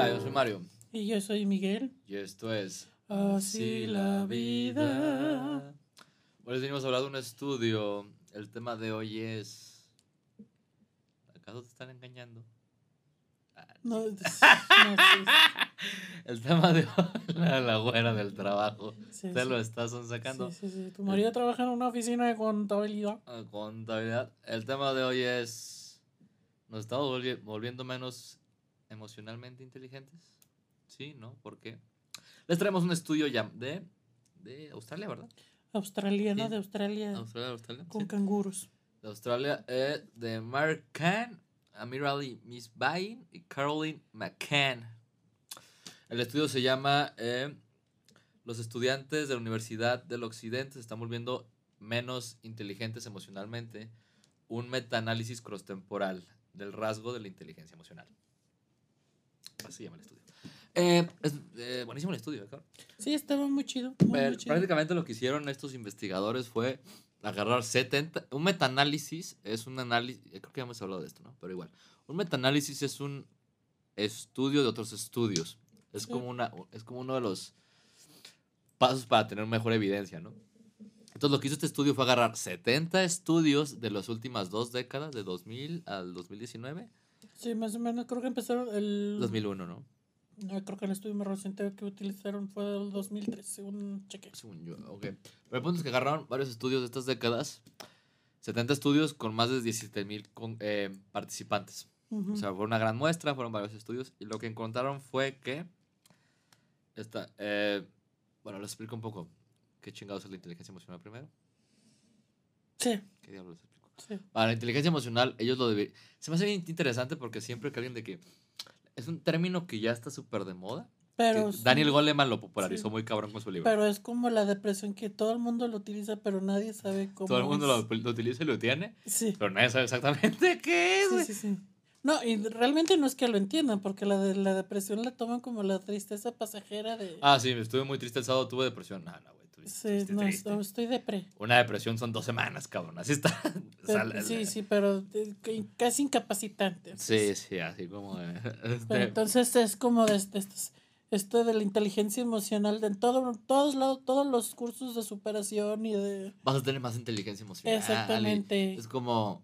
Hola, yo soy Mario. Y yo soy Miguel. Y esto es Así la vida. Hoy les venimos a hablar de un estudio. El tema de hoy es. ¿Acaso te están engañando? Ah, No, no, sí, El tema de hoy, la, la güera del trabajo. sí, Te sí. lo estás sacando. Sí, sí, sí. Tu marido trabaja en una oficina de contabilidad. a contabilidad. El tema de hoy es. ¿Nos estamos volvi- volviendo menos emocionalmente inteligentes? Sí, ¿no? ¿Por qué? Les traemos un estudio ya de, de Australia, ¿verdad? Australiana Sí. de Australia Australia, Australia. con sí. canguros. De Australia, eh, de Mark Kahn, Amir Ali Misbahin y Caroline McCann. El estudio se llama eh, Los estudiantes de la Universidad del Occidente se están volviendo menos inteligentes emocionalmente. Un metaanálisis cross-temporal del rasgo de la inteligencia emocional. Así se llama el estudio. Eh, es eh, buenísimo el estudio, ¿eh, cabrón? Sí, estaba muy chido. Muy, Eh, muy chido. prácticamente lo que hicieron estos investigadores fue agarrar 70. Un metaanálisis es un análisis. Creo que ya hemos hablado de esto, ¿no? Pero igual. Un metaanálisis es un estudio de otros estudios. Es como, una, es como uno de los pasos para tener mejor evidencia, ¿no? Entonces, lo que hizo este estudio fue agarrar 70 estudios de las últimas dos décadas, de 2000 al 2019. Sí, más o menos. Creo que empezaron el. 2001, ¿no? No, creo que el estudio más reciente que utilizaron fue el 2003, según cheque. Según yo, ok. Pero el punto es que agarraron varios estudios de estas décadas, 70 estudios con más de 17 mil participantes. Ujú. O sea, fue una gran muestra, fueron varios estudios, y lo que encontraron fue que. Esta, eh, bueno, les explico un poco qué chingados es la inteligencia emocional primero. sí, ¿Qué diablos explico? Sí. Para la inteligencia emocional, ellos lo deben. Se me hace bien interesante porque siempre que alguien de que. Es un término que ya está súper de moda. Pero. sí, Daniel Goleman lo popularizó Sí. muy cabrón con su libro. Pero es como la depresión que todo el mundo lo utiliza, pero nadie sabe cómo. Todo el mundo lo, lo utiliza y lo tiene. Sí. Pero nadie sabe exactamente qué es, Sí, sí, sí. No, y realmente no es que lo entiendan, porque la de la depresión la toman como la tristeza pasajera de. Ah, sí, estuve muy triste el sábado, tuve depresión. No, no, güey. tuve- sí, no, estoy, depre. Una depresión son dos semanas, cabrón. Así está. O sea, Pero- la- sí, la- sí, pero eh, casi incapacitante. Sí, sí, así como. de- Pero este, entonces es como de, este- estos- esto de la inteligencia emocional de en todo, todos lados, todos los cursos de superación y de. vas a tener más inteligencia emocional. Exactamente. Es como.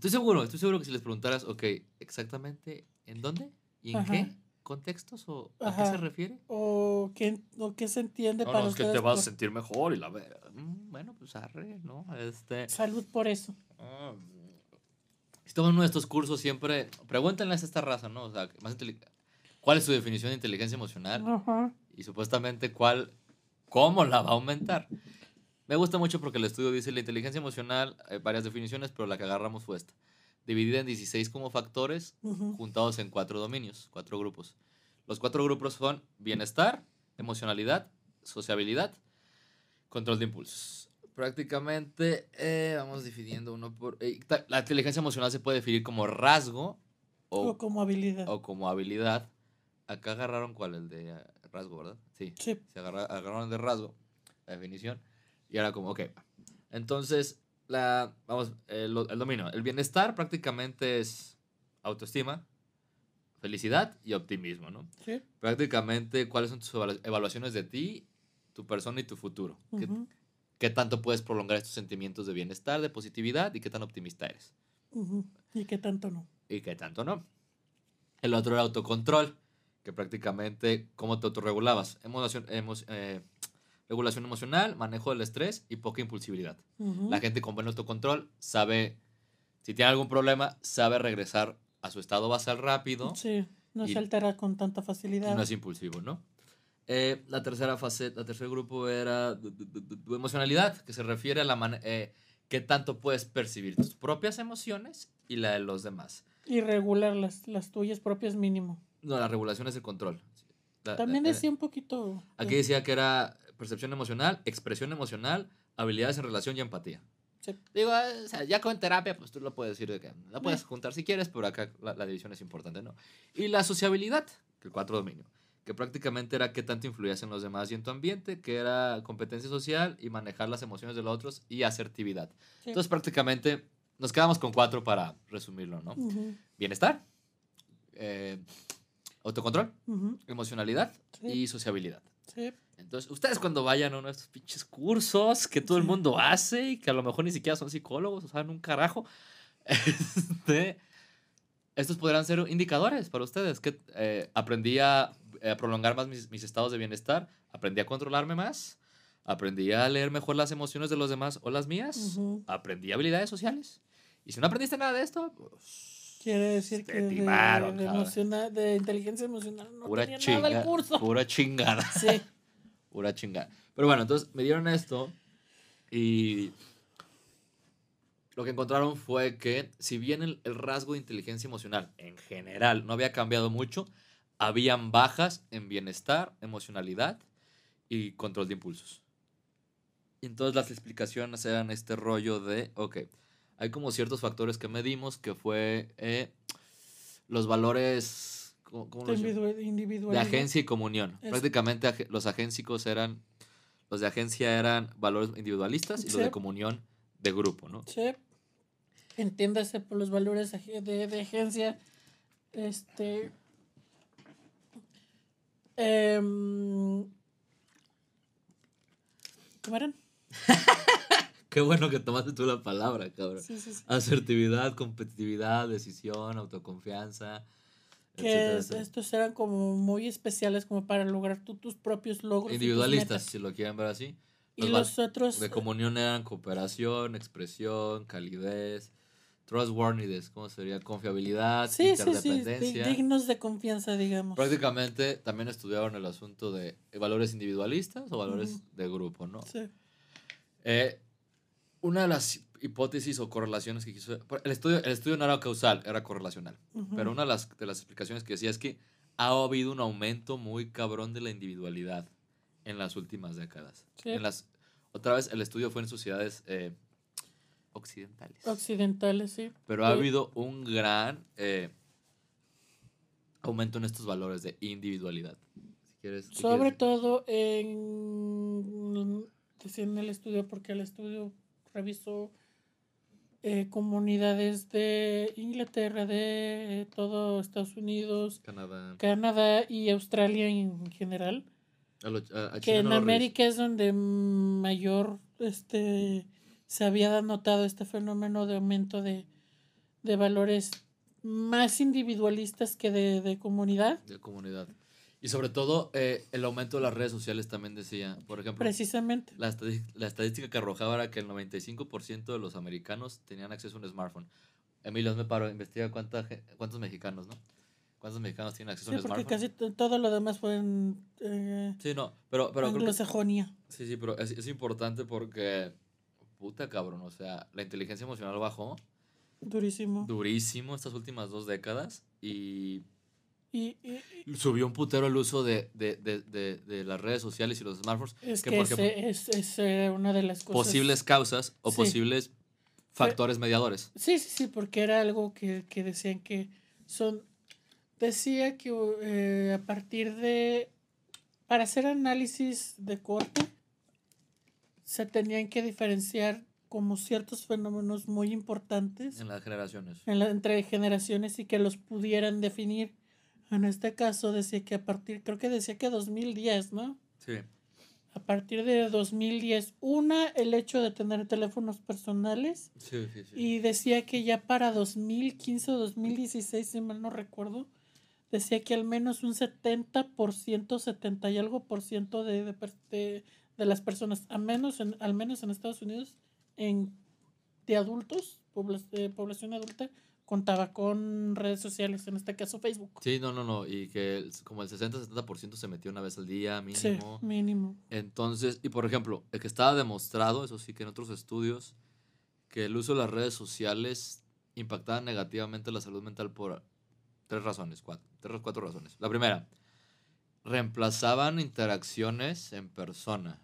Estoy seguro, estoy seguro que si les preguntaras, ok, exactamente en dónde y en Ajá. qué contextos o a qué se refiere. O qué, o qué se entiende No, para no, es que te vas a sentir mejor y la Mm, Bueno, pues arre, ¿no? Este. Salud por eso. Ah, Si toman uno de estos cursos, siempre pregúntenles a esta raza, ¿no? O sea, más ¿cuál es su definición de inteligencia emocional? Ajá. Y supuestamente, ¿cuál, cómo la va a aumentar? Me gusta mucho porque el estudio dice la inteligencia emocional, hay varias definiciones, pero la que agarramos fue esta. Dividida en 16 como factores, juntados en cuatro dominios, cuatro grupos. Los cuatro grupos son bienestar, emocionalidad, sociabilidad, control de impulsos. Prácticamente eh, vamos dividiendo uno por... eh, la inteligencia emocional se puede definir como rasgo O o, como habilidad. o como habilidad. Acá agarraron cuál, el de eh, rasgo, ¿verdad? Sí, Sí. se agarra- agarraron el de rasgo, la definición, y ahora como, ok. Entonces, la, vamos, el, el dominio. El bienestar prácticamente es autoestima, felicidad y optimismo, ¿no? Sí. Prácticamente, ¿cuáles son tus evalu- evaluaciones de ti, tu persona y tu futuro? ¿Qué, tanto puedes prolongar estos sentimientos de bienestar, de positividad y qué tan optimista eres? ¿Y qué tanto no? y qué tanto no. El otro era autocontrol, que prácticamente cómo te autorregulabas. Emoción, emo- eh, regulación emocional, manejo del estrés y poca impulsividad. La gente con buen autocontrol sabe, si tiene algún problema, sabe regresar a su estado basal rápido Sí, no se altera con tanta facilidad. no es impulsivo, ¿no? Eh, la tercera fase, el tercer grupo era du- emocionalidad, que se refiere a la manera, qué tanto puedes percibir tus propias emociones y la de los demás. Y regular las, las tuyas propias mínimo. No, la regulación es el control. La- También eh, decía un poquito. Aquí eh, decía que era percepción emocional, expresión emocional, habilidades en relación y empatía. Sí. Digo, eh, o sea, ya con terapia, pues tú lo puedes decir de que la puedes juntar si quieres, pero acá la, la división es importante, ¿no? Y la sociabilidad, que el cuatro dominio, que prácticamente era qué tanto influías en los demás y en tu ambiente, que era competencia social y manejar las emociones de los otros y asertividad. Sí. Entonces prácticamente nos quedamos con cuatro para resumirlo, ¿no? Bienestar, eh, autocontrol, emocionalidad Sí. y sociabilidad. Sí. Entonces, ustedes cuando vayan a uno de estos pinches cursos que todo el mundo hace y que a lo mejor ni siquiera son psicólogos o saben un carajo, este, estos podrán ser indicadores para ustedes. Que eh, aprendí a eh, prolongar más mis, mis estados de bienestar, aprendí a controlarme más, aprendí a leer mejor las emociones de los demás o las mías, Ujú. aprendí habilidades sociales. Y si no aprendiste nada de esto, pues, Quiere decir te que de, timaron, de de inteligencia emocional no pura, tenía nada el chinga- curso. pura chingada. Sí. Pura chingada. Pero bueno, entonces me dieron esto y lo que encontraron fue que si bien el, el rasgo de inteligencia emocional en general no había cambiado mucho, habían bajas en bienestar, emocionalidad y control de impulsos. Y entonces las explicaciones eran este rollo de, ok, hay como ciertos factores que medimos que fue eh, los valores... ¿cómo, cómo De agencia y comunión. Es- Prácticamente los agénsicos eran, los de agencia eran valores individualistas y los de comunión de grupo, ¿no? Sí. Entiéndase por los valores de, de agencia. Este. em, ¿Cómo eran? Qué bueno que tomaste tú la palabra, cabrón. Sí, sí, sí. Asertividad, competitividad, decisión, autoconfianza. Que etcétera, es- etcétera. estos eran como muy especiales como para lograr tú tus propios logros. Individualistas, si lo quieren ver así. Y Los otros. De comunión eran cooperación, expresión, calidez, trustworthiness, ¿cómo sería? Confiabilidad, Sí, sí, sí. interdependencia. Dignos de confianza, digamos. Prácticamente también estudiaron el asunto de valores individualistas o valores de grupo, ¿no? Sí. Eh, una de las hipótesis o correlaciones que quiso... El estudio, el estudio no era causal, era correlacional. Pero una de las, de las explicaciones que decía es que ha habido un aumento muy cabrón de la individualidad en las últimas décadas. Sí. En las, otra vez, el estudio fue en sociedades eh, occidentales. Occidentales, sí. Pero ha habido un gran eh, aumento en estos valores de individualidad. Si quieres, ¿qué Sobre quieres? todo en, en el estudio, porque el estudio revisó eh, comunidades de Inglaterra, de eh, todo Estados Unidos, Canadá. Canadá y Australia en general, A lo- a- a que en no América es donde mayor este se había notado este fenómeno de aumento de, de valores más individualistas que de, de comunidad. de comunidad. Y sobre todo, eh, el aumento de las redes sociales también decía, por ejemplo, Precisamente. la, estadística que arrojaba era que el 95% de los americanos tenían acceso a un smartphone. Emilio, me paro, investiga cuánta, cuántos mexicanos, ¿no? ¿Cuántos mexicanos tienen acceso Sí, a un porque smartphone? casi todo lo demás fue en eh, Sí, no, pero, pero creo que- anglosajonia. Sí, sí, pero es, es importante porque, puta cabrón, o sea, la inteligencia emocional bajó Durísimo. durísimo estas últimas dos décadas y Y, y- y subió un putero el uso de, de, de, de, las redes sociales y los smartphones. es que, es, es, eh, una de las cosas. posibles causas o Sí. posibles factores mediadores. Sí, sí, sí, porque era algo que, que decían que son. Decía que eh, a partir de. Para hacer análisis de corte, se tenían que diferenciar como ciertos fenómenos muy importantes En las generaciones. en la- entre generaciones y que los pudieran definir. En este caso decía que a partir, creo que decía que 2010, ¿no? Sí. A partir de 2010, una, el hecho de tener teléfonos personales Sí, sí, sí. y decía que ya para 2015 o 2016, si mal no recuerdo, decía que al menos un 70%, 70 y algo por ciento de, de, de- de las personas, a menos en, al menos en Estados Unidos, en, de adultos, de población adulta, contaba con redes sociales, en este caso Facebook. Sí, no, no, no. Y que el- como el 60-70% se metió una vez al día Sí, mínimo. mínimo. Entonces, y por ejemplo, el que estaba demostrado, eso sí que en otros estudios, que el uso de las redes sociales impactaba negativamente la salud mental por tres razones, cuatro, tres cuatro razones. La primera, reemplazaban interacciones en persona.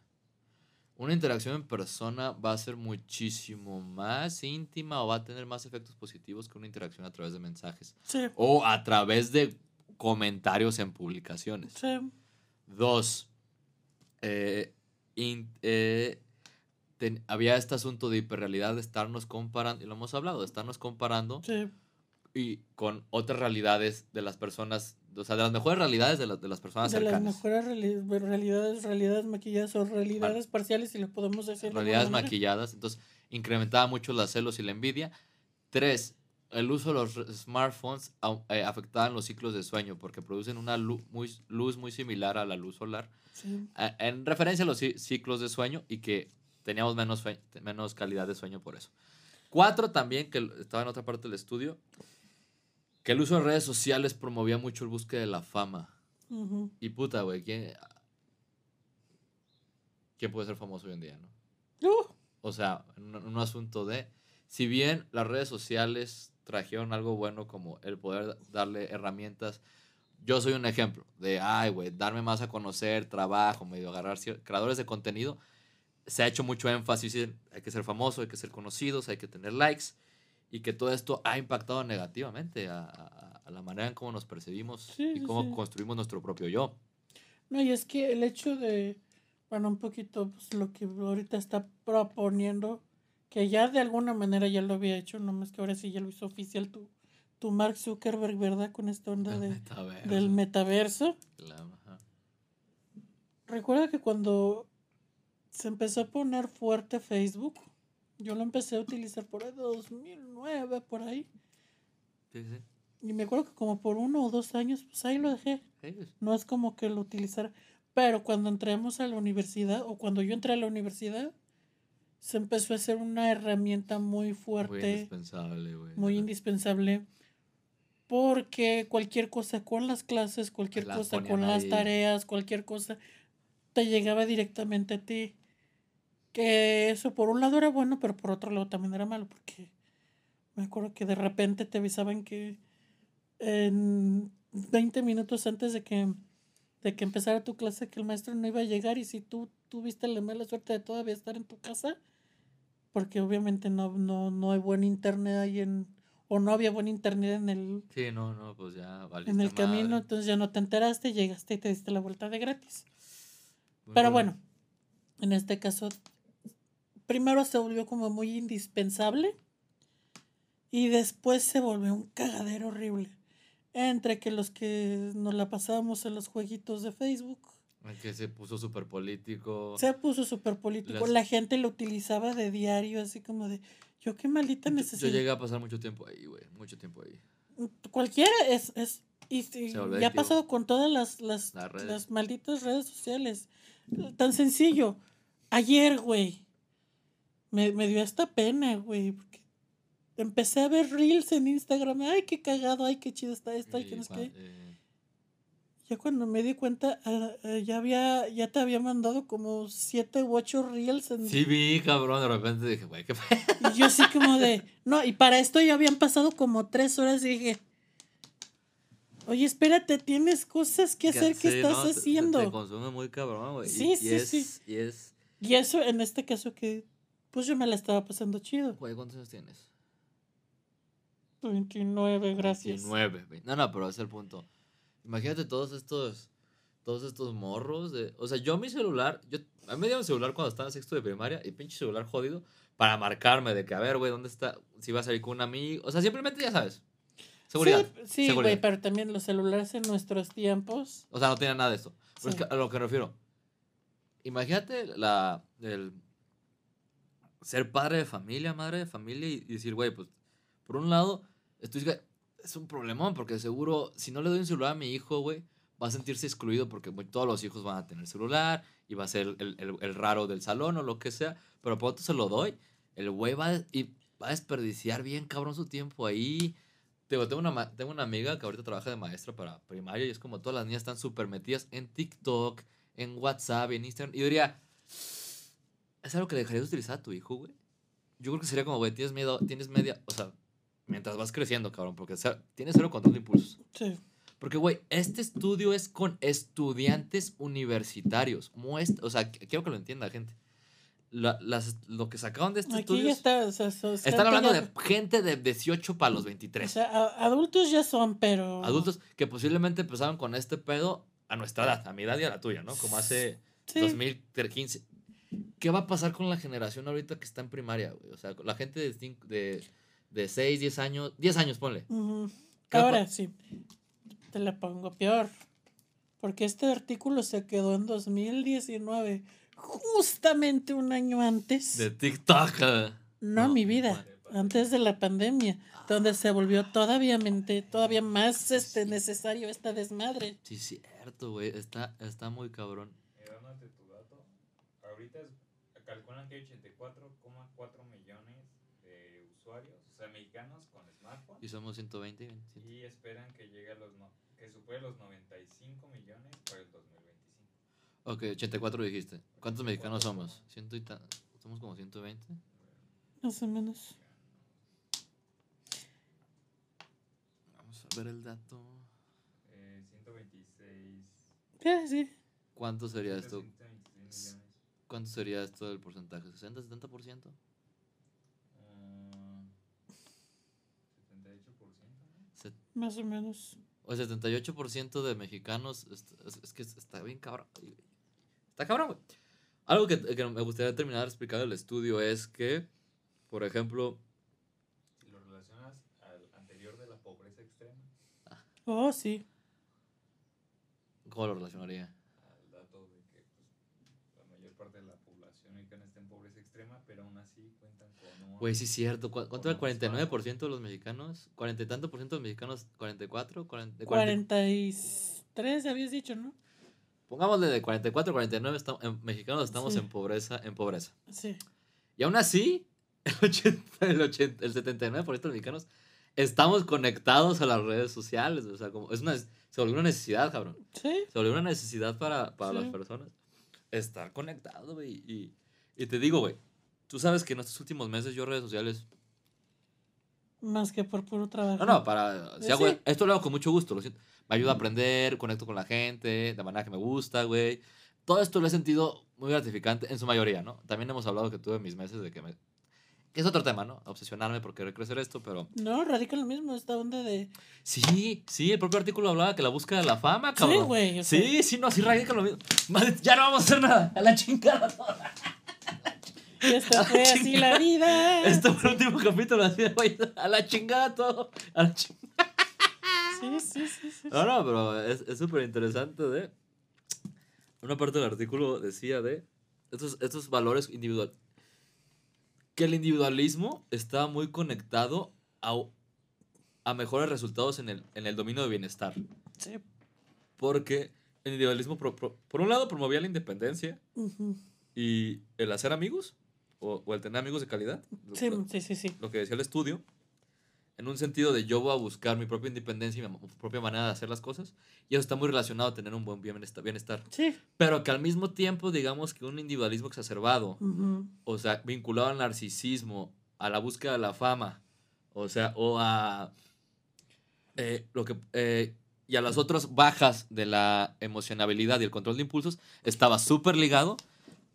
Una interacción en persona va a ser muchísimo más íntima o va a tener más efectos positivos que una interacción a través de mensajes Sí, o a través de comentarios en publicaciones. sí, Dos, eh, in- eh, ten- había este asunto de hiperrealidad de estarnos comparando, y lo hemos hablado, de estarnos comparando sí. Y con otras realidades de las personas, o sea, de las mejores realidades de, las de las personas De las cercanas. mejores reali- realidades, realidades maquilladas o realidades parciales, si le podemos decir. de realidades maquilladas, entonces incrementaba mucho los celos y la envidia. Tres, el uso de los smartphones eh, afectaban los ciclos de sueño porque producen una lu- muy, luz muy similar a la luz solar, Sí. eh, en referencia a los ci- ciclos de sueño y que teníamos menos, menos calidad de sueño por eso. Cuatro, también, que estaba en otra parte del estudio, que el uso de redes sociales promovía mucho el búsqueda de la fama. Y puta, güey, ¿quién, ¿quién puede ser famoso hoy en día, no? Uh, O sea, en un, un asunto de, si bien las redes sociales trajeron algo bueno como el poder darle herramientas, yo soy un ejemplo de, ay, güey, darme más a conocer, trabajo, medio agarrar creadores de contenido, se ha hecho mucho énfasis en hay que ser famoso, hay que ser conocidos, hay que tener likes, y que todo esto ha impactado negativamente a, a- a la manera en cómo nos percibimos Sí, y cómo sí. construimos nuestro propio yo. No, y es que el hecho de, bueno, un poquito pues, lo que ahorita está proponiendo, que ya de alguna manera ya lo había hecho, nomás que ahora sí ya lo hizo oficial tu, tu Mark Zuckerberg, ¿verdad? Con esta onda El de, metaverso. del metaverso. Claro. Recuerda que cuando se empezó a poner fuerte Facebook, yo lo empecé a utilizar por ahí 2009, por ahí. Sí, sí. Y me acuerdo que como por uno o dos años, pues ahí lo dejé. Sí, No es como que lo utilizara. Pero cuando entremos a la universidad, o cuando yo entré a la universidad, se empezó a hacer una herramienta muy Muy fuerte, indispensable, güey. muy indispensable. Porque cualquier cosa con las clases, cualquier Las cosa con las tareas, cualquier cosa, te llegaba directamente a ti. Que eso por un lado era bueno, pero por otro lado también era malo, porque me acuerdo que de repente te avisaban que en 20 minutos antes de que, de que empezara tu clase que el maestro no iba a llegar y si tú tuviste la mala suerte de todavía estar en tu casa, porque obviamente no, no, no hay buen internet ahí en, o no había buen internet en el, Sí, no, no, pues ya en el camino, madre. entonces ya no te enteraste, llegaste y te diste la vuelta de gratis. Muy Pero bueno. bueno, en este caso, primero se volvió como muy indispensable y después se volvió un cagadero horrible. Entre que los que nos la pasábamos en los jueguitos de Facebook, El que se puso súper político. se puso súper político. Las- La gente lo utilizaba de diario, así como de, yo qué maldita Yo, yo necesidad. llegué a pasar mucho tiempo ahí, güey. Mucho tiempo ahí. Cualquiera es, es y, ya ha pasado con todas las, las, Las las malditas redes sociales. Tan sencillo. Ayer, güey, me, me dio hasta pena, güey, porque empecé a ver reels en Instagram. Ay, qué cagado, ay, qué chido está esto, ay, Y que no qué. eh, Ya cuando me di cuenta, ah, ah, ya había, ya te había mandado como siete u ocho reels en, Sí vi, cabrón. De repente dije, güey, qué Y yo así como de, no, y para esto ya habían pasado como tres horas y dije, oye, espérate, tienes cosas que hacer, ¿qué sí, estás no, te- te- haciendo? Te, consume muy cabrón, güey. y- Sí, y sí, es, sí. Y es. Y eso en este caso que, pues yo me la estaba pasando chido. Güey, ¿cuántos años tienes? 29, gracias. 19. güey. No, no, pero ese es el punto. Imagínate todos estos. Todos estos morros de. O sea, yo mi celular. Yo, a mí me dieron celular cuando estaba en sexto de primaria. Y pinche celular jodido. Para marcarme de que, a ver, güey, ¿dónde está? Si va a salir con un amigo. O sea, simplemente ya sabes. Seguridad. Sí, güey, pero también los celulares en nuestros tiempos. O sea, no tenía nada de esto. Pero Sí. es que a lo que me refiero. Imagínate la. El, ser padre de familia, madre de familia. Y, decir, güey, pues. Por un lado, estoy. Es un problemón. Porque seguro, si no le doy un celular a mi hijo, güey. Va a sentirse excluido porque güey, todos los hijos van a tener celular. Y va a ser el, el- el raro del salón o lo que sea. Pero por otro se lo doy. El güey va, a- va a desperdiciar bien cabrón su tiempo ahí. Digo, tengo una, tengo una amiga que ahorita trabaja de maestra para primaria y es como todas las niñas están súper metidas en TikTok, en WhatsApp, en Instagram. Y diría, ¿es algo que dejarías de utilizar a tu hijo, güey? Yo creo que sería como, güey, tienes miedo, tienes media, o sea, mientras vas creciendo, cabrón, porque o sea, tienes cero control de impulsos. Sí. Porque, güey, este estudio es con estudiantes universitarios. Muestra, o sea, qu- quiero que lo entienda, gente. La- las, lo que sacaron de este Aquí estudio ya está. O sea, so- están hablando ya- de gente de 18 para los O 23. sea, a- adultos ya son, pero. adultos que posiblemente empezaron con este pedo a nuestra edad, a mi edad y a la tuya, ¿no? Como hace Sí. 2015. ¿Qué va a pasar con la generación ahorita que está en primaria, güey? O sea, la gente de, cinco- de, de 6, 10 años, 10 años, ponle. Ujú. ¿Qué Ahora sí, te la pongo peor. Porque este artículo se quedó en 2019, justamente un año antes. De TikTok. eh. No, No, mi vida, antes de la pandemia, donde se volvió todavía, mente- todavía más este, necesario esta desmadre. Sí, cierto, güey. Está, está muy cabrón. Mira, tu dato. Ahorita es- calculan que hay 84,4 millones de usuarios, o sea, mexicanos con smartphone. Y somos 120 y 27. Y esperan que llegue a los no- que supere los 95 millones para el 2025. Ok, 84 dijiste. ¿Cuántos mexicanos somos? Ciento y tan- Somos como 120. Más o menos. Vamos a ver el dato. Eh, 126. Sí, sí. ¿Cuánto sería esto? 126 millones. ¿Cuánto sería esto del porcentaje? ¿60, 70%? Ah, 78%. ¿no? Más o menos. O el 78% de mexicanos. Es, es- es que está bien cabrón. Está cabrón, güey. Algo que, que me gustaría terminar de explicar del estudio es que, por ejemplo, Si lo relacionas al anterior de la pobreza extrema, Oh, sí. ¿cómo lo relacionaría? al dato de que pues, la mayor parte de la población mexicana está en pobreza extrema, pero aún así cuentan con un... Güey, sí es cierto. ¿Cu- ¿Cuánto era el Como 49% de los mexicanos? ¿40 y tanto por ciento de los mexicanos? ¿44? 40, 40 43 habías dicho, ¿no? Pongámosle de 44 a 49 estamos, en, mexicanos estamos Sí. en pobreza, en pobreza. Sí. Y aún así, el, 80, el, 80, el 79% de los mexicanos estamos conectados a las redes sociales. O sea, como es una, se volvió una necesidad, cabrón. Sí. Se volvió una necesidad para, para Sí. las personas. Estar conectado, güey. Y, y te digo, güey, tú sabes que en estos últimos meses yo redes sociales... Más que por puro trabajo. No, no, para... Si Sí. hago, esto lo hago con mucho gusto, lo siento. Me ayuda a aprender, conecto con la gente, de manera que me gusta, güey. Todo esto lo he sentido muy gratificante en su mayoría, ¿no? También hemos hablado que tuve mis meses de que me... Que es otro tema, ¿no? Obsesionarme por querer crecer esto, pero... No, radica lo mismo, esta onda de... Sí, sí, el propio artículo hablaba que la búsqueda de la fama, cabrón. Sí, güey. Sí, sí, no, sí radica lo mismo. Madre, ya no vamos a hacer nada. A la chingada toda. Esta fue Ah, así la vida. Este fue el último capítulo. Así, güey, a la chingada todo. A la chingada. Sí, sí, sí, sí. No, no, pero es es súper interesante de... Una parte del artículo decía de estos, estos valores individuales. Que el individualismo está muy conectado a, a mejores resultados en el, en el dominio de bienestar. Sí. Porque el individualismo, por un lado, promovía la independencia y el hacer amigos o, o el tener amigos de calidad. Sí, Lo, sí, sí, sí. lo que decía el estudio. En un sentido de yo voy a buscar mi propia independencia y mi propia manera de hacer las cosas. Y eso está muy relacionado a tener un buen bienestar. bienestar. Sí. Pero que al mismo tiempo, digamos que un individualismo exacerbado, Ujú. o sea, vinculado al narcisismo, a la búsqueda de la fama, o sea, o a eh, lo que eh, y a las otras bajas de la emocionabilidad y el control de impulsos, estaba súper ligado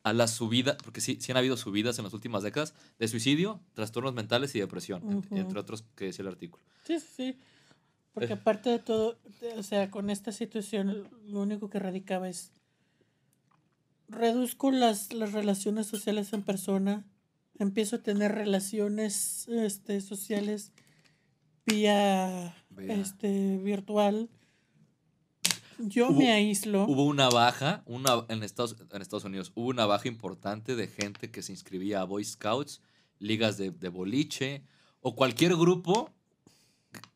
a la subida, porque sí, sí han habido subidas en las últimas décadas de suicidio, trastornos mentales y depresión, entre otros que decía el artículo. Sí, sí, sí. Porque Eh. aparte de todo, o sea, con esta situación, lo único que radicaba es reduzco las, las relaciones sociales en persona, empiezo a tener relaciones este, sociales vía, Vía. este virtual. Yo Hubo- me aíslo. Hubo una baja, una, en, Estados, en Estados Unidos, hubo una baja importante de gente que se inscribía a Boy Scouts, ligas de, de boliche o cualquier grupo,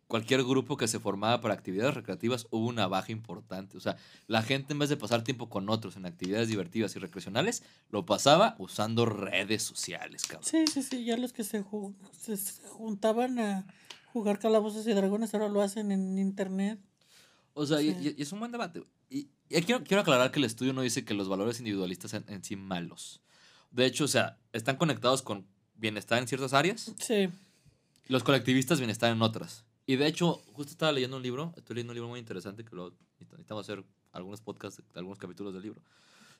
cualquier grupo que se formaba para actividades recreativas, hubo una baja importante. O sea, la gente en vez de pasar tiempo con otros en actividades divertidas y recreacionales, lo pasaba usando redes sociales, cabrón. Sí, sí, sí, ya los que se, ju- se se juntaban a jugar calabozos y dragones ahora lo hacen en internet. O sea, y- Sí. y, y es un buen debate. Y, quiero, quiero aclarar que el estudio no dice que los valores individualistas sean en sí malos. De hecho, o sea, están conectados con bienestar en ciertas áreas, Sí. los colectivistas bienestar en otras. Y de hecho, justo estaba leyendo un libro, estoy leyendo un libro muy interesante que lo necesitamos hacer algunos podcasts, algunos capítulos del libro,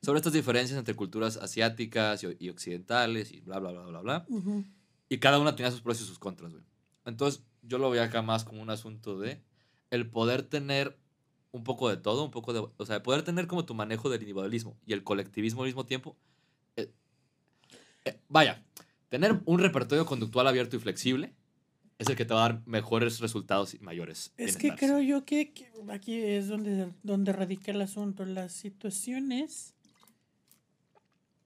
sobre estas diferencias entre culturas asiáticas y, y occidentales y bla, bla, bla, bla, bla. Ujú. Y cada una tenía sus pros y sus contras, güey. Entonces, yo lo veía acá más como un asunto de el poder tener un poco de todo, un poco de... O sea, poder tener como tu manejo del individualismo y el colectivismo al mismo tiempo. eh, eh, vaya, tener un repertorio conductual abierto y flexible es el que te va a dar mejores resultados y mayores. Es que creo yo que, que aquí es donde, donde radica el asunto. Las situaciones,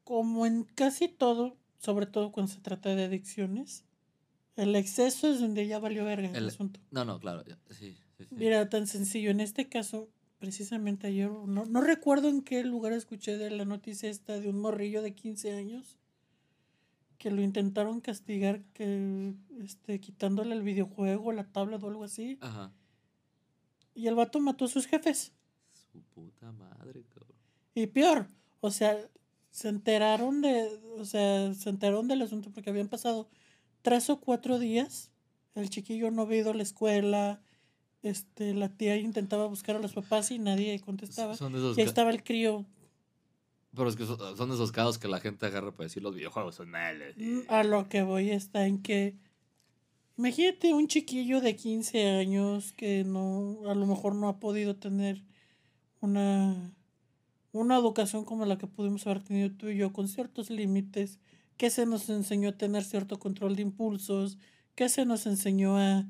como en casi todo, sobre todo cuando se trata de adicciones, el exceso es donde ya valió verga el, El- asunto. No, no, claro. Sí, sí, sí. Mira, tan sencillo. En este caso, precisamente ayer, no, no recuerdo en qué lugar escuché de la noticia esta de un morrillo de 15 años que lo intentaron castigar que este quitándole el videojuego, la tablet o algo así. Ajá. Y el vato mató a sus jefes. Su puta madre, cabrón. Y peor, o sea, se enteraron de, o sea, se enteraron del asunto porque habían pasado tres o cuatro días. El chiquillo no había ido a la escuela. Este, la tía intentaba buscar a los papás y nadie contestaba. Son de esos Y ahí estaba el crío Pero es que son, esos casos que la gente agarra para decir los videojuegos son malos. Mm, A lo que voy está en que. Imagínate un chiquillo de 15 años que no, a lo mejor no ha podido tener una, una educación como la que pudimos haber tenido tú y yo, con ciertos límites, que se nos enseñó a tener cierto control de impulsos, que se nos enseñó a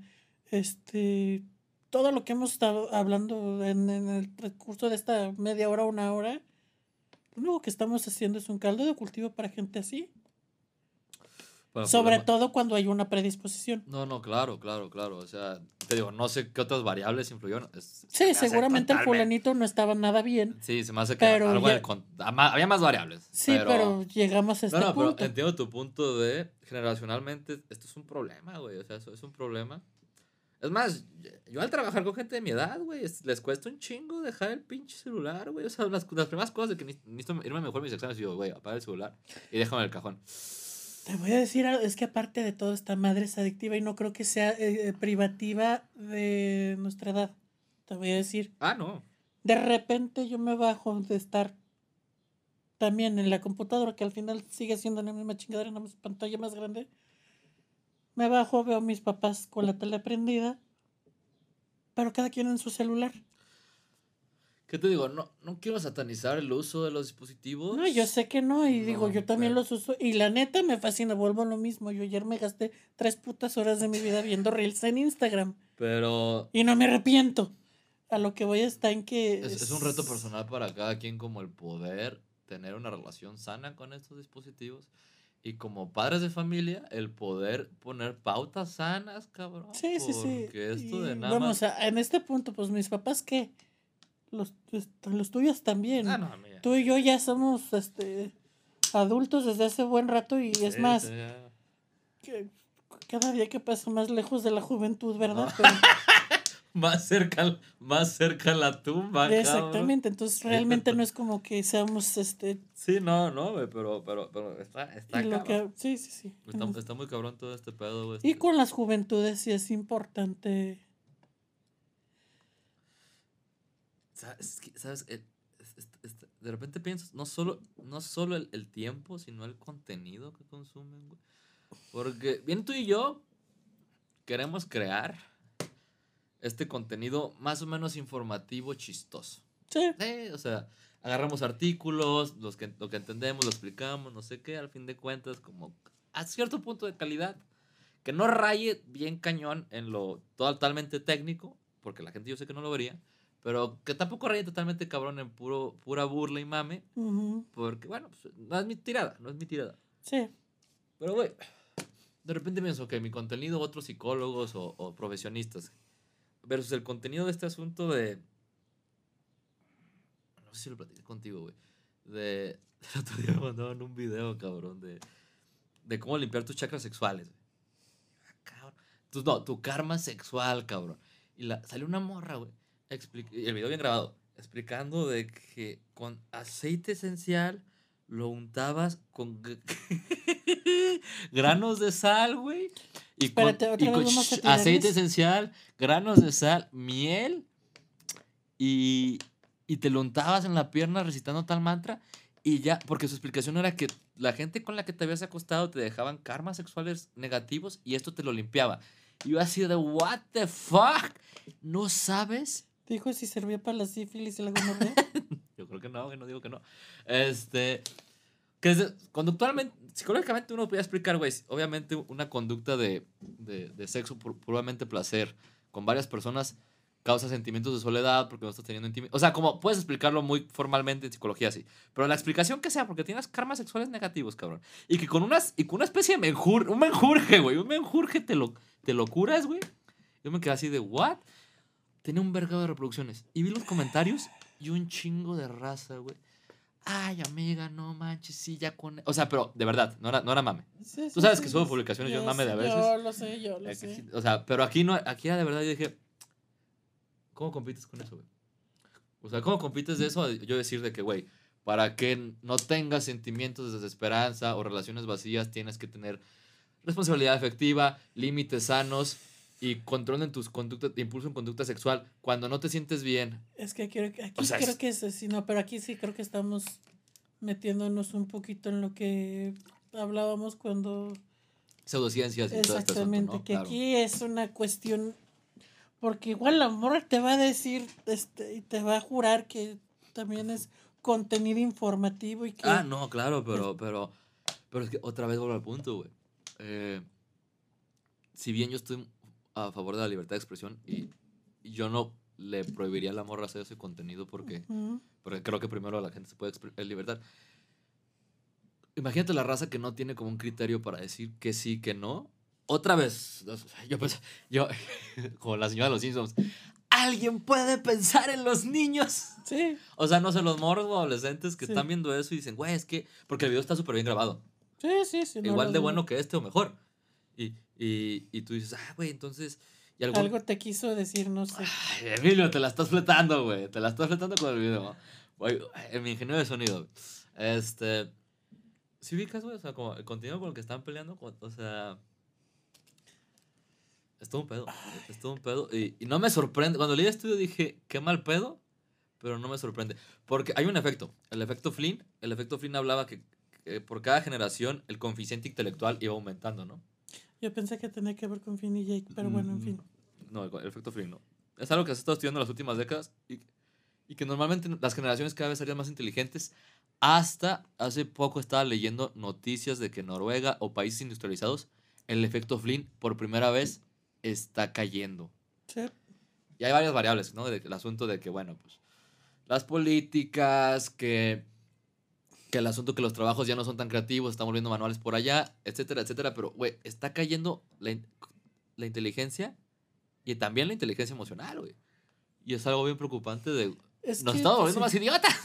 este todo lo que hemos estado hablando en, en el transcurso de esta media hora, una hora. Lo único que estamos haciendo es un caldo de cultivo para gente así. Para Sobre problema- todo cuando hay una predisposición. No, no, claro, claro, claro. O sea, te digo, no sé qué otras variables influyeron. Es- Sí, seguramente el fulanito no estaba nada bien. Sí, se me hace que Pero algo ya- con- había más variables. Sí, pero, llegamos a este No, no, pero punto. entiendo tu punto de generacionalmente esto es un problema, güey. O sea, eso es un problema. Es más, yo al trabajar con gente de mi edad, güey, es- les cuesta un chingo dejar el pinche celular, güey. O sea, las, las primeras cosas de que ni- necesito irme mejor mis exámenes, digo, güey, apaga el celular y déjame en el cajón. Te voy a decir, algo, es que aparte de todo, esta madre es adictiva y no creo que sea eh, privativa de nuestra edad. Te voy a decir, Ah, no. de repente yo me bajo de estar también en la computadora, que al final sigue siendo la misma chingadera, nada más pantalla más grande. Me bajo, veo a mis papás con la tele prendida, pero cada quien en su celular. ¿Qué te digo? No, no quiero satanizar el uso de los dispositivos. No, yo sé que no, y digo, yo también pero- los uso, y la neta me fascina, vuelvo a lo mismo. Yo ayer me gasté tres putas horas de mi vida viendo Reels en Instagram, Pero y no me arrepiento. A lo que voy está en que... es, es un reto personal para cada quien como el poder tener una relación sana con estos dispositivos. Y como padres de familia, el poder poner pautas sanas, cabrón. Sí, sí, sí. Porque esto de nada Vamos, más... a- en este punto, pues mis papás, ¿qué? Los, este, los tuyos también. Ah, no, mira. Tú y yo ya somos este adultos desde hace buen rato y es Sí, más, sí, cada día que pasa más lejos de la juventud, ¿verdad? No. Pero- Más cerca, más cerca la tumba, cabrón. exactamente, entonces realmente no es como que seamos este Sí, no, no, güey, pero, pero, pero está, está cabrón. que sí, sí, sí. Está, está muy cabrón todo este pedo, güey. Y con las juventudes sí es importante. ¿Sabes? ¿Sabes? De repente piensas, no solo, no solo el, el tiempo, sino el contenido que consumen, güey. Porque bien tú y yo queremos crear este contenido más o menos informativo, chistoso. Sí, Eh, o sea, agarramos artículos, los que, lo que entendemos, lo explicamos, no sé qué, al fin de cuentas, como a cierto punto de calidad, que no raye bien cañón en lo totalmente técnico, porque la gente yo sé que no lo vería, pero que tampoco raye totalmente cabrón en puro, pura burla y mame, ujú, porque bueno, pues, no es mi tirada, no es mi tirada. sí. Pero, güey, de repente pienso que mi contenido, otros psicólogos o, o profesionistas, versus el contenido de este asunto de. No sé si lo platiqué contigo, güey. De. El otro día me mandaban un video, cabrón, de. De cómo limpiar tus chakras sexuales, güey. Ah, no, tu karma sexual, cabrón. Y la, salió una morra, güey. el video bien grabado. Explicando de que con aceite esencial lo untabas con granos de sal, güey. Y con, Espérate, otra y con sh- aceite esencial, granos de sal, miel. Y, y te lo untabas en la pierna recitando tal mantra. Y ya, porque su explicación era que la gente con la que te habías acostado te dejaban karmas sexuales negativos y esto te lo limpiaba. Y yo así de, what the fuck? ¿No sabes? Dijo si servía para la sífilis y la gonorrea. Yo creo que no, que no digo que no. Este. Que es- conductualmente, psicológicamente uno podría explicar, güey, obviamente una conducta de, de, sexo puramente placer con varias personas causa sentimientos de soledad porque no estás teniendo intimidad. O sea, como puedes explicarlo muy formalmente en psicología así. Pero la explicación que sea, porque tienes karmas sexuales negativos, cabrón. Y que con, unas, y con una especie de menjur, un menjurje, güey. Un menjurje te lo, te lo curas, güey. Yo me quedé así de, ¿what? Tenía un vergado de reproducciones. Y vi los comentarios y un chingo de raza, güey. Ay, amiga, no manches, sí, ya con... O sea, pero de verdad, no era, no era mame. Sí, Tú sí, sabes sí, que subo publicaciones, yo Yo mame de a veces. Yo lo sé, yo lo Eh, sé. O sea, pero aquí no, aquí era de verdad, yo dije, ¿cómo compites con eso, güey? O sea, ¿cómo compites de eso? Yo decir de que, güey, para que no tengas sentimientos de desesperanza o relaciones vacías, tienes que tener responsabilidad efectiva, límites sanos y control en tus conductas, impulso en conducta sexual. Cuando no te sientes bien, Es que quiero, aquí O sea, creo es- que es así, no, pero aquí sí creo que estamos metiéndonos un poquito en lo que hablábamos cuando pseudociencias y todo este asunto, exactamente ¿no? que Claro. aquí es una cuestión porque igual la morra te va a decir este y te va a jurar que también es contenido informativo y que Ah, no, claro, pero, pero, pero es que otra vez vuelvo al punto, güey. Eh, si bien yo estoy a favor de la libertad de expresión y, yo no le prohibiría a la morra hacer ese contenido porque, Ujú. porque creo que primero la gente se puede expre- eh, libertar. Imagínate la raza que no tiene como un criterio para decir que sí, que no. Otra vez, yo pues, yo, como la señora de los Simpsons, ¿alguien puede pensar en los niños? sí O sea, no sé, los morros o adolescentes que Sí. están viendo eso y dicen, güey, es que. Porque el video está súper bien grabado. sí sí sí no Igual lo de bueno que este o mejor. Y, y, y tú dices, ah, güey, entonces. Y algún- algo te quiso decir no sé Ay, Emilio, te la estás fletando, güey. Te la estás fletando con el video. Güey, en mi ingenio de sonido. Este. ¿Sí ubicas, güey? O sea, como el contenido con el que están peleando. O sea. Es todo un pedo. Es todo un pedo. Y, y no me sorprende. Cuando leí el estudio dije, qué mal pedo. Pero no me sorprende. Porque hay un efecto. El efecto Flynn. El efecto Flynn hablaba que, que por cada generación el coeficiente intelectual iba aumentando, ¿no? Yo pensé que tenía que ver con Finn y Jake pero bueno en Mm, fin No, el, el efecto Flynn no. Es algo que se estado estudiando en las últimas décadas y, y que normalmente las generaciones cada vez serían más inteligentes. Hasta hace poco estaba leyendo noticias de que Noruega o países industrializados, el efecto Flynn por primera vez está cayendo. sí Y hay varias variables, ¿no? El asunto de que, bueno, pues las políticas, que, que el asunto que los trabajos ya no son tan creativos, están volviendo manuales por allá, etcétera, etcétera. Pero, güey, está cayendo la, in- la inteligencia y también la inteligencia emocional, güey. Y es algo bien preocupante de... es Nos estamos pues, volviendo más idiotas.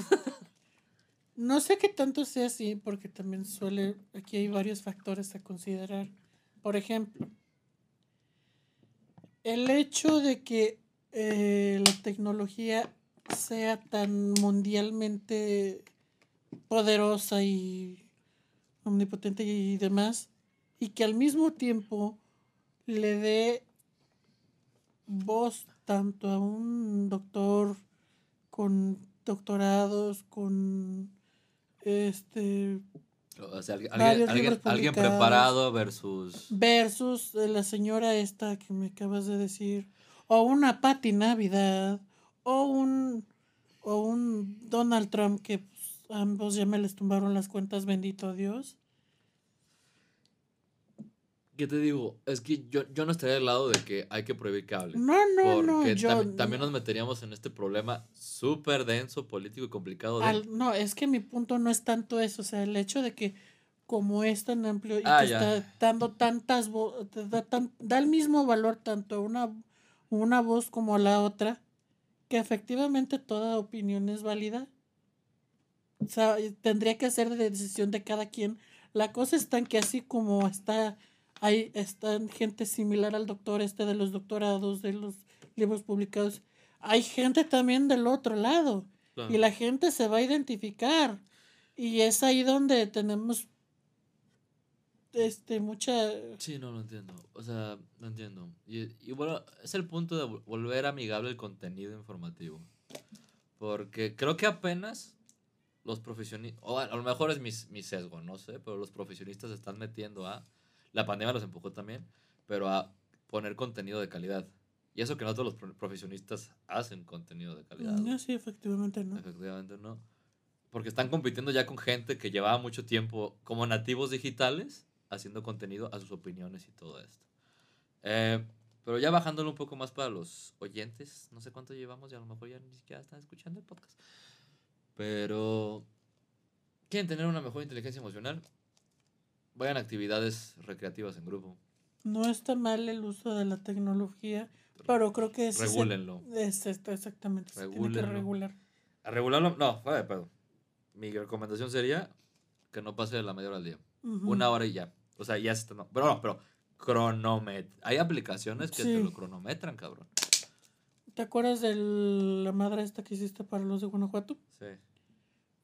No sé qué tanto sea así, porque también suele, aquí hay varios factores a considerar. Por ejemplo, el hecho de que eh, la tecnología sea tan mundialmente poderosa y omnipotente y demás, y que al mismo tiempo le dé voz tanto a un doctor con doctorados, con este O sea, alguien, alguien, preparado versus... versus eh, la señora esta que me acabas de decir, o una Patti Navidad, o un o un Donald Trump que ambos ya me les tumbaron las cuentas, bendito Dios. ¿Qué te digo? Es que yo, yo no estaría del lado de que hay que prohibir hablen. No, no, no, Porque yo tam- también nos meteríamos en este problema súper denso, político y complicado de... Al- no, es que mi punto no es tanto eso, o sea, el hecho de que como es tan amplio y Ah, que ya. está dando tantas vo- te da, tan- da el mismo valor tanto a una, una voz como a la otra, que efectivamente toda opinión es válida. O sea, y tendría que ser de decisión de cada quien. La cosa está en que así como está, hay están gente similar al doctor este de los doctorados, de los libros publicados, hay gente también del otro lado Claro. y la gente se va a identificar y es ahí donde tenemos este mucha Sí, no lo entiendo. O sea, no entiendo. Y, y bueno, es el punto de vol- volver amigable el contenido informativo. Porque creo que apenas los profesionistas, o a, a lo mejor es mi, mi sesgo, no sé, pero los profesionistas se están metiendo a, la pandemia los empujó también, pero a poner contenido de calidad. Y eso que no todos los pro- profesionistas hacen contenido de calidad. no güey. sí efectivamente no Efectivamente no. Porque están compitiendo ya con gente que llevaba mucho tiempo como nativos digitales haciendo contenido a sus opiniones y todo esto. Eh, pero ya bajándolo un poco más para los oyentes, no sé cuánto llevamos y a lo mejor ya ni siquiera están escuchando el podcast. Pero quieren tener una mejor inteligencia emocional, vayan a actividades recreativas en grupo. No está mal el uso de la tecnología, pero creo que es... Regúlenlo. Es esto, exactamente. Se tiene que regular. A regularlo, no, vale, pero mi recomendación sería que no pase de la media hora al día. Una hora y ya. O sea, ya está. No, pero no, pero cronomet. Hay aplicaciones que te lo cronometran, cabrón. ¿Te acuerdas de la madre esta que hiciste para los de Guanajuato? Sí.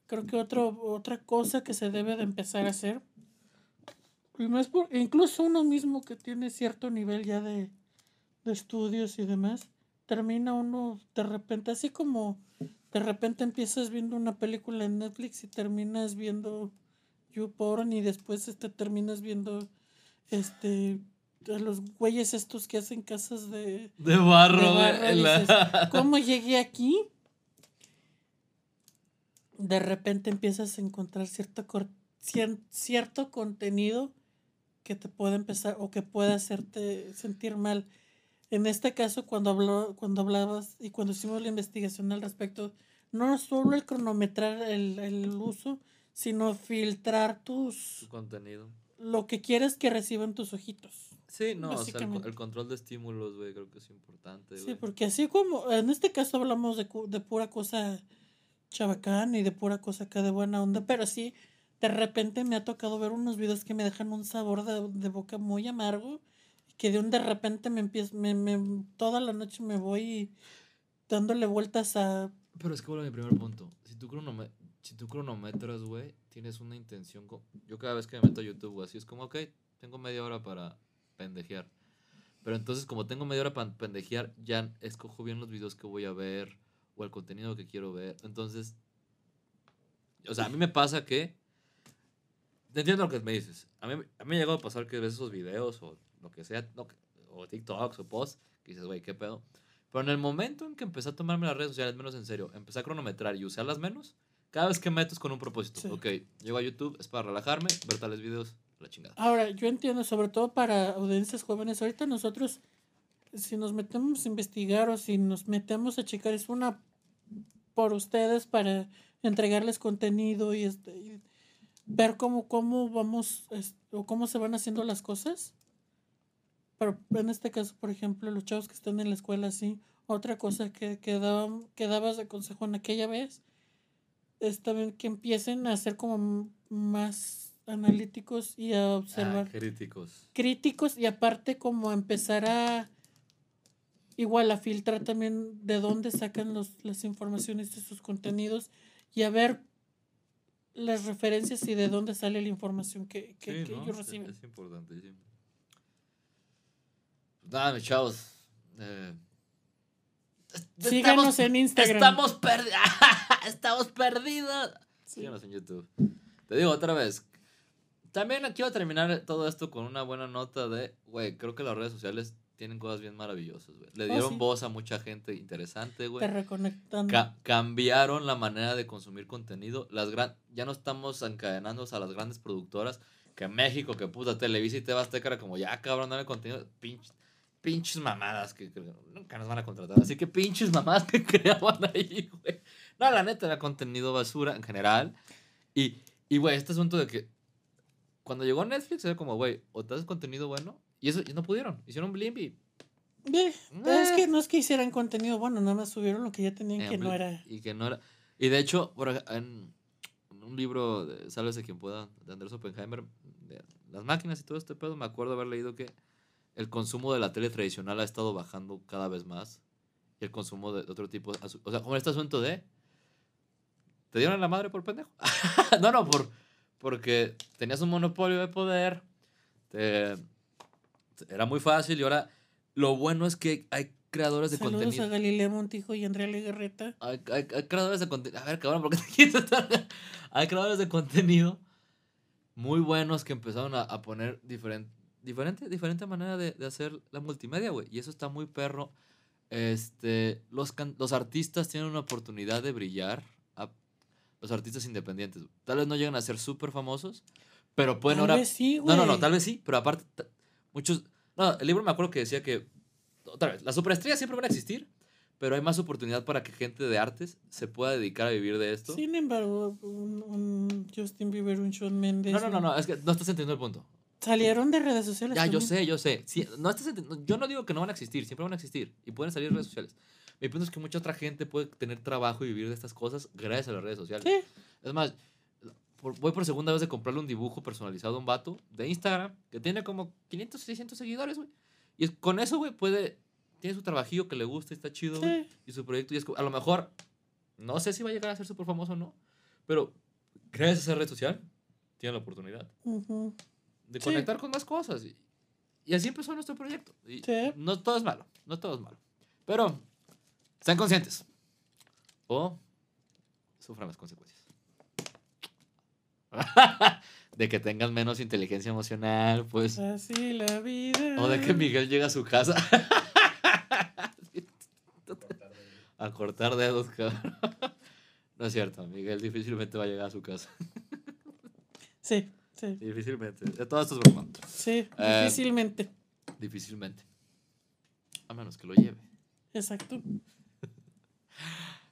Creo que otro, otra cosa que se debe de empezar a hacer, y por- incluso uno mismo que tiene cierto nivel ya de, de estudios y demás, termina uno de repente, así como de repente empiezas viendo una película en Netflix y terminas viendo YouPorn y después este, terminas viendo este los güeyes estos que hacen casas de, De barro, de barro, en la- dices, ¿Cómo llegué aquí? De repente empiezas a encontrar cierto, cierto contenido que te puede empezar o que puede hacerte sentir mal. En este caso, cuando, habló, cuando hablabas y cuando hicimos la investigación al respecto, no solo el cronometrar el, el uso, sino filtrar tus contenido. lo que quieres que reciban tus ojitos. Sí, no, o sea, el, el control de estímulos, güey, creo que es importante, Sí, porque así como en este caso hablamos de, de pura cosa chabacán y de pura cosa acá de buena onda, pero sí, de repente me ha tocado ver unos videos que me dejan un sabor de, de boca muy amargo, que de un de repente me empiezo, me, me- toda la noche me voy dándole vueltas a... Pero es que vuelvo a mi primer punto. Si tú, cronome- si tú cronometras, güey, tienes una intención. Yo cada vez que me meto a YouTube, güey, así es como, ok, tengo media hora para pendejear. Pero entonces, como tengo media hora para pendejear, ya escojo bien los videos que voy a ver o el contenido que quiero ver. Entonces, o sea, a mí me pasa que. Entiendo lo que me dices. A mí, a mí me ha llegado a pasar que ves esos videos o lo que sea, no, o TikToks o posts, que dices, güey, qué pedo. Pero en el momento en que empecé a tomarme las redes sociales menos en serio, empecé a cronometrar y usarlas menos, cada vez que meto es con un propósito. Sí. Ok, llego a YouTube, es para relajarme, ver tales videos, la chingada. Ahora, yo entiendo, sobre todo para audiencias jóvenes, ahorita nosotros, si nos metemos a investigar o si nos metemos a checar, es una por ustedes para entregarles contenido y, este, ver cómo, cómo vamos o cómo se van haciendo las cosas. Pero en este caso, por ejemplo, los chavos que están en la escuela, sí. Otra cosa que, que, daban- que dabas de consejo en aquella vez es también que empiecen a ser como más analíticos y a observar Ah, críticos. críticos y aparte como empezar a igual a filtrar también de dónde sacan los, las informaciones de sus contenidos y a ver las referencias y de dónde sale la información que, que, Sí, que ¿no? ellos Es- reciben. Es importantísimo. Pues Nada, mis chavos. eh, es- Síganos estamos- en Instagram. Estamos perdidos. estamos perdidos. Sí. Síganos en YouTube. Te digo otra vez. También quiero terminar todo esto con una buena nota de, güey, creo que las redes sociales tienen cosas bien maravillosas, güey. Le Oh, dieron sí. voz a mucha gente interesante, güey. Te reconectan. Ca- cambiaron la manera de consumir contenido. Las gran ya no estamos encadenándonos a las grandes productoras. Que México, que puta Televisa y Tebas era como, ya cabrón, dame contenido. Pinch- pinches mamadas que, que nunca nos van a contratar. Así que pinches mamadas que creaban ahí, güey. No, la neta era contenido basura en general. Y, y güey, este asunto de que cuando llegó Netflix era como, güey, o te haces contenido bueno. Y eso y no pudieron. Hicieron Blimby. Ve, Es que no es que hicieran contenido bueno, nada más subieron lo que ya tenían que Eh, no era. Y que no era. Y de hecho, por en, un libro de Sálvese quien pueda, de Andrés Oppenheimer, de las máquinas y todo este pedo, me acuerdo haber leído que el consumo de la tele tradicional ha estado bajando cada vez más. Y el consumo de otro tipo. O sea, como este asunto de. ¿Te dieron la madre por pendejo? no, no, por, porque tenías un monopolio de poder. te- era muy fácil y ahora lo bueno es que hay creadores de Saludos contenido. a Galilea Montijo y Andrea Legarreta. Hay, hay- hay creadores de contenido. A ver, cabrón, ¿por qué te quieres estar? Hay creadores de contenido muy buenos que empezaron a, a poner diferente, diferente, diferente manera de, de hacer la multimedia, güey. Y eso está muy perro. Este, los, los artistas tienen una oportunidad de brillar. Los artistas independientes. Tal vez no llegan a ser súper famosos, pero pueden Tal ahora... vez sí, no, no, no, güey. tal vez sí, pero aparte, muchos... No, el libro me acuerdo que decía que, otra vez, las superestrellas siempre van a existir, pero hay más oportunidad para que gente de artes se pueda dedicar a vivir de esto. Sin embargo, un, un Justin Bieber, un Shawn Mendes. No, no, no, no, es que no estás entendiendo el punto. Salieron de redes sociales. Ya, yo también. sé, yo sé. Sí, no estás no, yo no digo que no van a existir, siempre van a existir y pueden salir en redes sociales. Mi punto es que mucha otra gente puede tener trabajo y vivir de estas cosas gracias a las redes sociales. Sí. Es más, por- voy por segunda vez de comprarle un dibujo personalizado a un vato de Instagram que tiene como 500, 600 seguidores, güey. Y es- con eso, güey, puede. Tiene su trabajillo que le gusta, está chido. Sí. Y su proyecto, y es a lo mejor, no sé si va a llegar a ser súper famoso o no, pero gracias a esa red social, tiene la oportunidad Ujú. de Sí. conectar con más cosas. Y, y así empezó nuestro proyecto. Y Sí. No todo es malo, no todo es malo. Pero, sean conscientes. O sufran las consecuencias. de que tengan menos inteligencia emocional, pues. Así la vida. O de que Miguel llega a su casa Cortar de- a cortar dedos, cabrón. No es cierto, Miguel difícilmente va a llegar a su casa. Sí, sí, Difícilmente. De todo esto es broma. sí. Eh, difícilmente. Difícilmente. A menos que lo lleve. Exacto.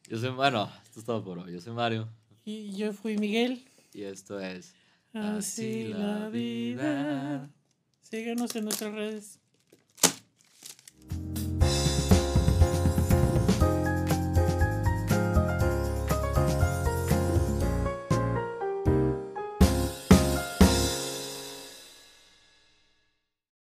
Yo soy, bueno, esto es todo por hoy. Yo soy Mario. Y yo fui Miguel. Y esto es Así la vida. Síganos en nuestras redes.